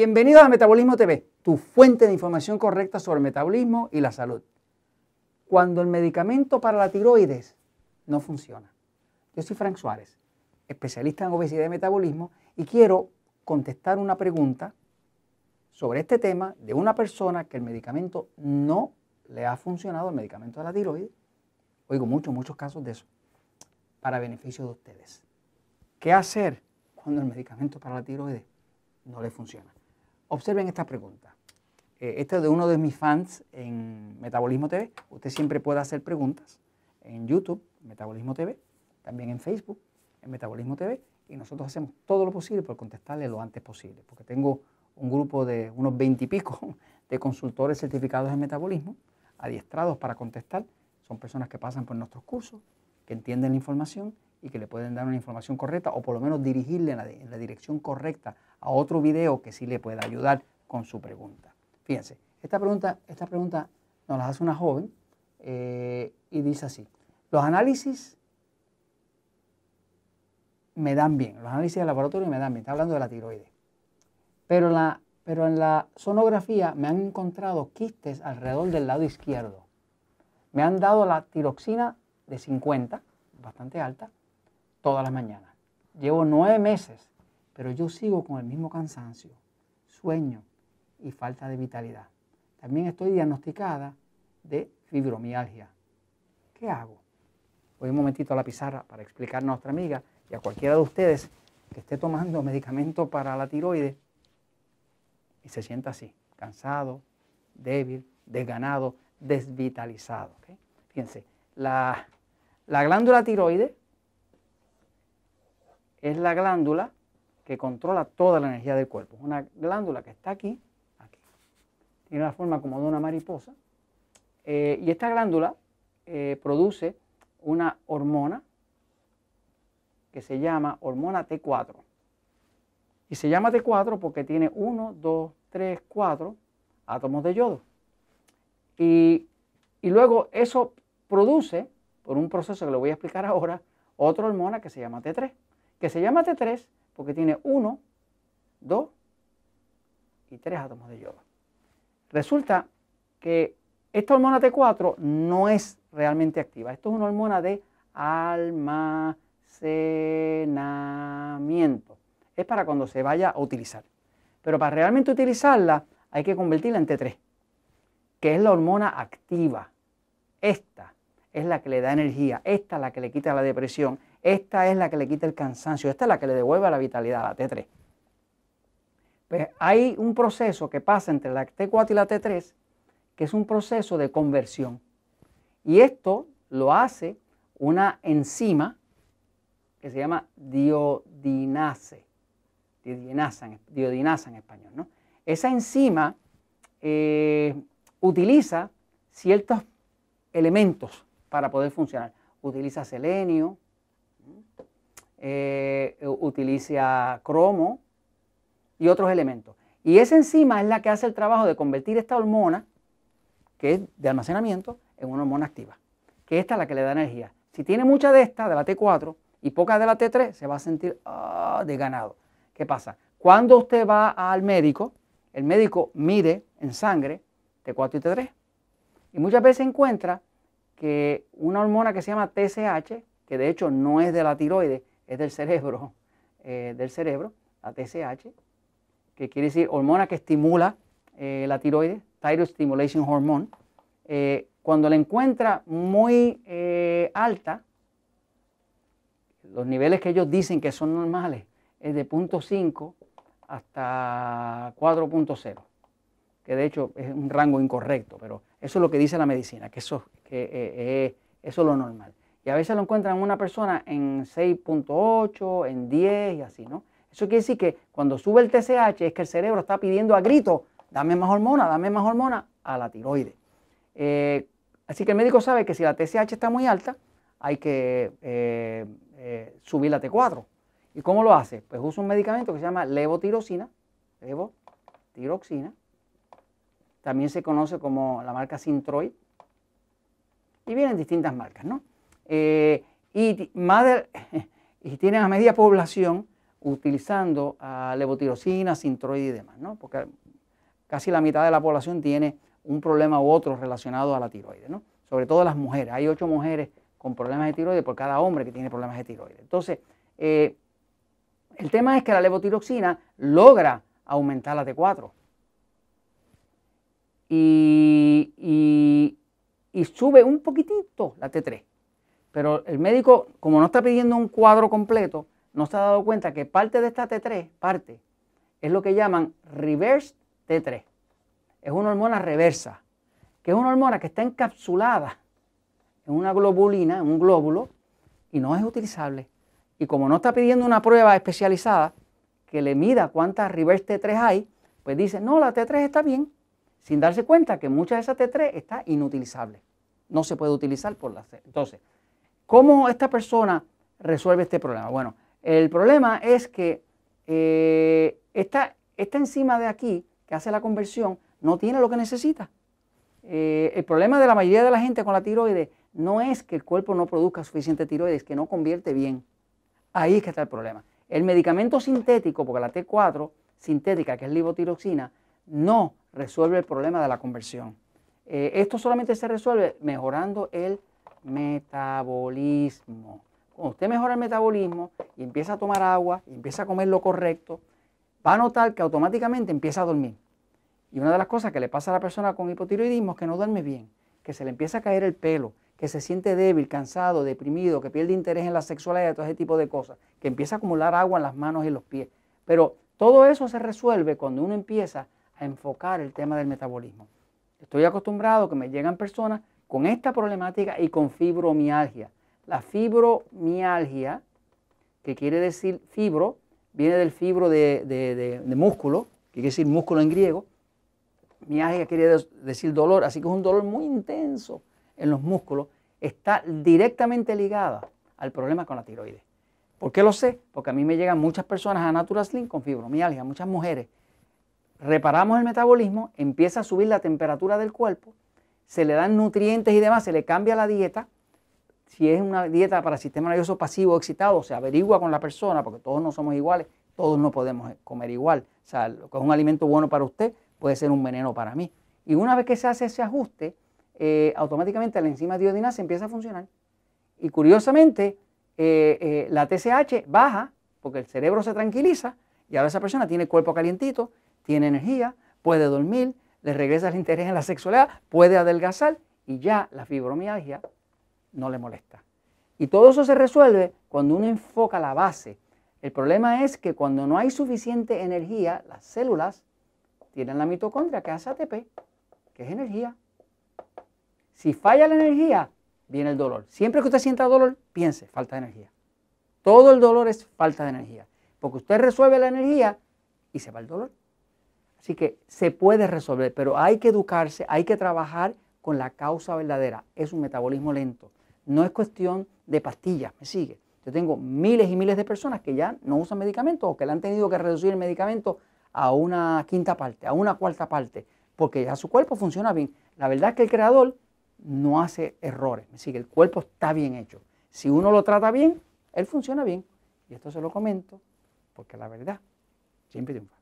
Bienvenidos a Metabolismo TV, tu fuente de información correcta sobre el metabolismo y la salud. Cuando el medicamento para la tiroides no funciona. Yo soy Frank Suárez, especialista en obesidad y metabolismo, y quiero contestar una pregunta sobre este tema de una persona que el medicamento no le ha funcionado, el medicamento de la tiroides. Oigo muchos, muchos casos de eso, para beneficio de ustedes. ¿Qué hacer cuando el medicamento para la tiroides no le funciona? Observen esta pregunta. Este es de uno de mis fans en Metabolismo TV. Usted siempre puede hacer preguntas en YouTube, Metabolismo TV, también en Facebook, en Metabolismo TV, y nosotros hacemos todo lo posible por contestarle lo antes posible, porque tengo un grupo de unos veintipico de consultores certificados en metabolismo, adiestrados para contestar. Son personas que pasan por nuestros cursos, que entienden la información y que le pueden dar una información correcta o por lo menos dirigirle en la, dirección correcta a otro video que sí le pueda ayudar con su pregunta. Fíjense, esta pregunta, esta pregunta nos la hace una joven eh, y dice así, los análisis me dan bien, los análisis de laboratorio me dan bien, está hablando de la tiroides, pero, la, pero en la sonografía me han encontrado quistes alrededor del lado izquierdo. Me han dado la tiroxina de 50, bastante alta, todas las mañanas. Llevo nueve meses, pero yo sigo con el mismo cansancio, sueño y falta de vitalidad. También estoy diagnosticada de fibromialgia. ¿Qué hago? Voy un momentito a la pizarra para explicar a nuestra amiga y a cualquiera de ustedes que esté tomando medicamento para la tiroides y se sienta así, cansado, débil, desganado, desvitalizado. Fíjense, la, la glándula tiroides es la glándula que controla toda la energía del cuerpo. Una glándula que está aquí, aquí. Tiene la forma como de una mariposa. Eh, y esta glándula eh, produce una hormona que se llama hormona T4. Y se llama T4 porque tiene 1, 2, 3, 4 átomos de yodo. Y, y luego eso produce, por un proceso que le voy a explicar ahora, otra hormona que se llama T3 que se llama T3 porque tiene 1, 2 y 3 átomos de yodo. Resulta que esta hormona T4 no es realmente activa. Esto es una hormona de almacenamiento. Es para cuando se vaya a utilizar. Pero para realmente utilizarla hay que convertirla en T3, que es la hormona activa. Esta es la que le da energía, esta es la que le quita la depresión, esta es la que le quita el cansancio, esta es la que le devuelve la vitalidad, la T3. Pues hay un proceso que pasa entre la T4 y la T3, que es un proceso de conversión. Y esto lo hace una enzima que se llama diodinase, diodinasa en, diodinasa en español. ¿no? Esa enzima eh, utiliza ciertos elementos para poder funcionar. Utiliza selenio, eh, utiliza cromo y otros elementos. Y esa enzima es la que hace el trabajo de convertir esta hormona, que es de almacenamiento, en una hormona activa, que esta es la que le da energía. Si tiene mucha de esta, de la T4, y poca de la T3, se va a sentir ah, de ganado. ¿Qué pasa? Cuando usted va al médico, el médico mide en sangre T4 y T3. Y muchas veces encuentra que una hormona que se llama TSH, que de hecho no es de la tiroides, es del cerebro, eh, del cerebro, la TSH, que quiere decir hormona que estimula eh, la tiroides, Thyroid Stimulation Hormone. Eh, cuando la encuentra muy alta, los niveles que ellos dicen que son normales es de 0.5 hasta 4.0, que de hecho es un rango incorrecto, pero eso es lo que dice la medicina, que eso, que, eso es lo normal. Y a veces lo encuentran en una persona en 6.8, en 10 y así, ¿no? Eso quiere decir que cuando sube el TSH es que el cerebro está pidiendo a grito, dame más hormona, dame más hormona a la tiroides. Eh, así que el médico sabe que si la TSH está muy alta, hay que eh, eh, subir la T4. ¿Y cómo lo hace? Pues usa un medicamento que se llama levotiroxina, levotiroxina, también se conoce como la marca Sintroid, y vienen distintas marcas, ¿no? Eh, y, más y tienen a media población utilizando uh, levotirosina, sintroide y demás, ¿no? Porque casi la mitad de la población tiene un problema u otro relacionado a la tiroides, ¿no? Sobre todo las mujeres. Hay ocho mujeres con problemas de tiroides por cada hombre que tiene problemas de tiroides. Entonces, eh, el tema es que la levotiroxina logra aumentar la T4 y, sube un poquitito la T3. Pero el médico, como no está pidiendo un cuadro completo, no se ha dado cuenta que parte de esta T3, parte, es lo que llaman reverse T3. Es una hormona reversa, que es una hormona que está encapsulada en una globulina, en un glóbulo, y no es utilizable. Y como no está pidiendo una prueba especializada que le mida cuántas reverse T3 hay, pues dice, no, la T3 está bien, sin darse cuenta que mucha de esa T3 está inutilizable. No se puede utilizar por la C. Entonces, ¿cómo esta persona resuelve este problema? Bueno, el problema es que eh, esta, enzima de aquí, que hace la conversión, no tiene lo que necesita. Eh, el problema de la mayoría de la gente con la tiroides no es que el cuerpo no produzca suficiente tiroides, es que no convierte bien. Ahí es que está el problema. El medicamento sintético, porque la T4 sintética, que es libotiroxina, no resuelve el problema de la conversión. Eh, esto solamente se resuelve mejorando el metabolismo. Cuando usted mejora el metabolismo y empieza a tomar agua y empieza a comer lo correcto, va a notar que automáticamente empieza a dormir. Y una de las cosas que le pasa a la persona con hipotiroidismo es que no duerme bien, que se le empieza a caer el pelo, que se siente débil, cansado, deprimido, que pierde interés en la sexualidad y todo ese tipo de cosas, que empieza a acumular agua en las manos y en los pies. Pero todo eso se resuelve cuando uno empieza a enfocar el tema del metabolismo. Estoy acostumbrado que me llegan personas con esta problemática y con fibromialgia. La fibromialgia, que quiere decir fibro, viene del fibro de, músculo, que quiere decir músculo en griego. Mialgia quiere decir dolor, así que es un dolor muy intenso en los músculos. Está directamente ligada al problema con la tiroides. ¿Por qué lo sé? Porque a mí me llegan muchas personas a Natural Slim con fibromialgia, muchas mujeres. Reparamos el metabolismo, empieza a subir la temperatura del cuerpo, se le dan nutrientes y demás, se le cambia la dieta si es una dieta para sistema nervioso pasivo excitado, se averigua con la persona, porque todos no somos iguales, todos no podemos comer igual. O sea, lo que es un alimento bueno para usted puede ser un veneno para mí. Y una vez que se hace ese ajuste, eh, automáticamente la enzima se empieza a funcionar. Y curiosamente, eh, eh, la TSH baja porque el cerebro se tranquiliza y ahora esa persona tiene cuerpo calientito, tiene energía, puede dormir, le regresa el interés en la sexualidad, puede adelgazar y ya la fibromialgia no le molesta. Y todo eso se resuelve cuando uno enfoca la base. El problema es que cuando no hay suficiente energía, las células tienen la mitocondria que hace ATP, que es energía. Si falla la energía, viene el dolor. Siempre que usted sienta dolor, piense, falta de energía. Todo el dolor es falta de energía. Porque usted resuelve la energía y se va el dolor. Así que se puede resolver, pero hay que educarse, hay que trabajar con la causa verdadera. Es un metabolismo lento. No es cuestión de pastillas, me sigue. Yo tengo miles y miles de personas que ya no usan medicamentos o que le han tenido que reducir el medicamento a una quinta parte, a una cuarta parte, porque ya su cuerpo funciona bien. La verdad es que el creador no hace errores, me sigue, el cuerpo está bien hecho. Si uno lo trata bien, él funciona bien. Y esto se lo comento porque la verdad siempre triunfa.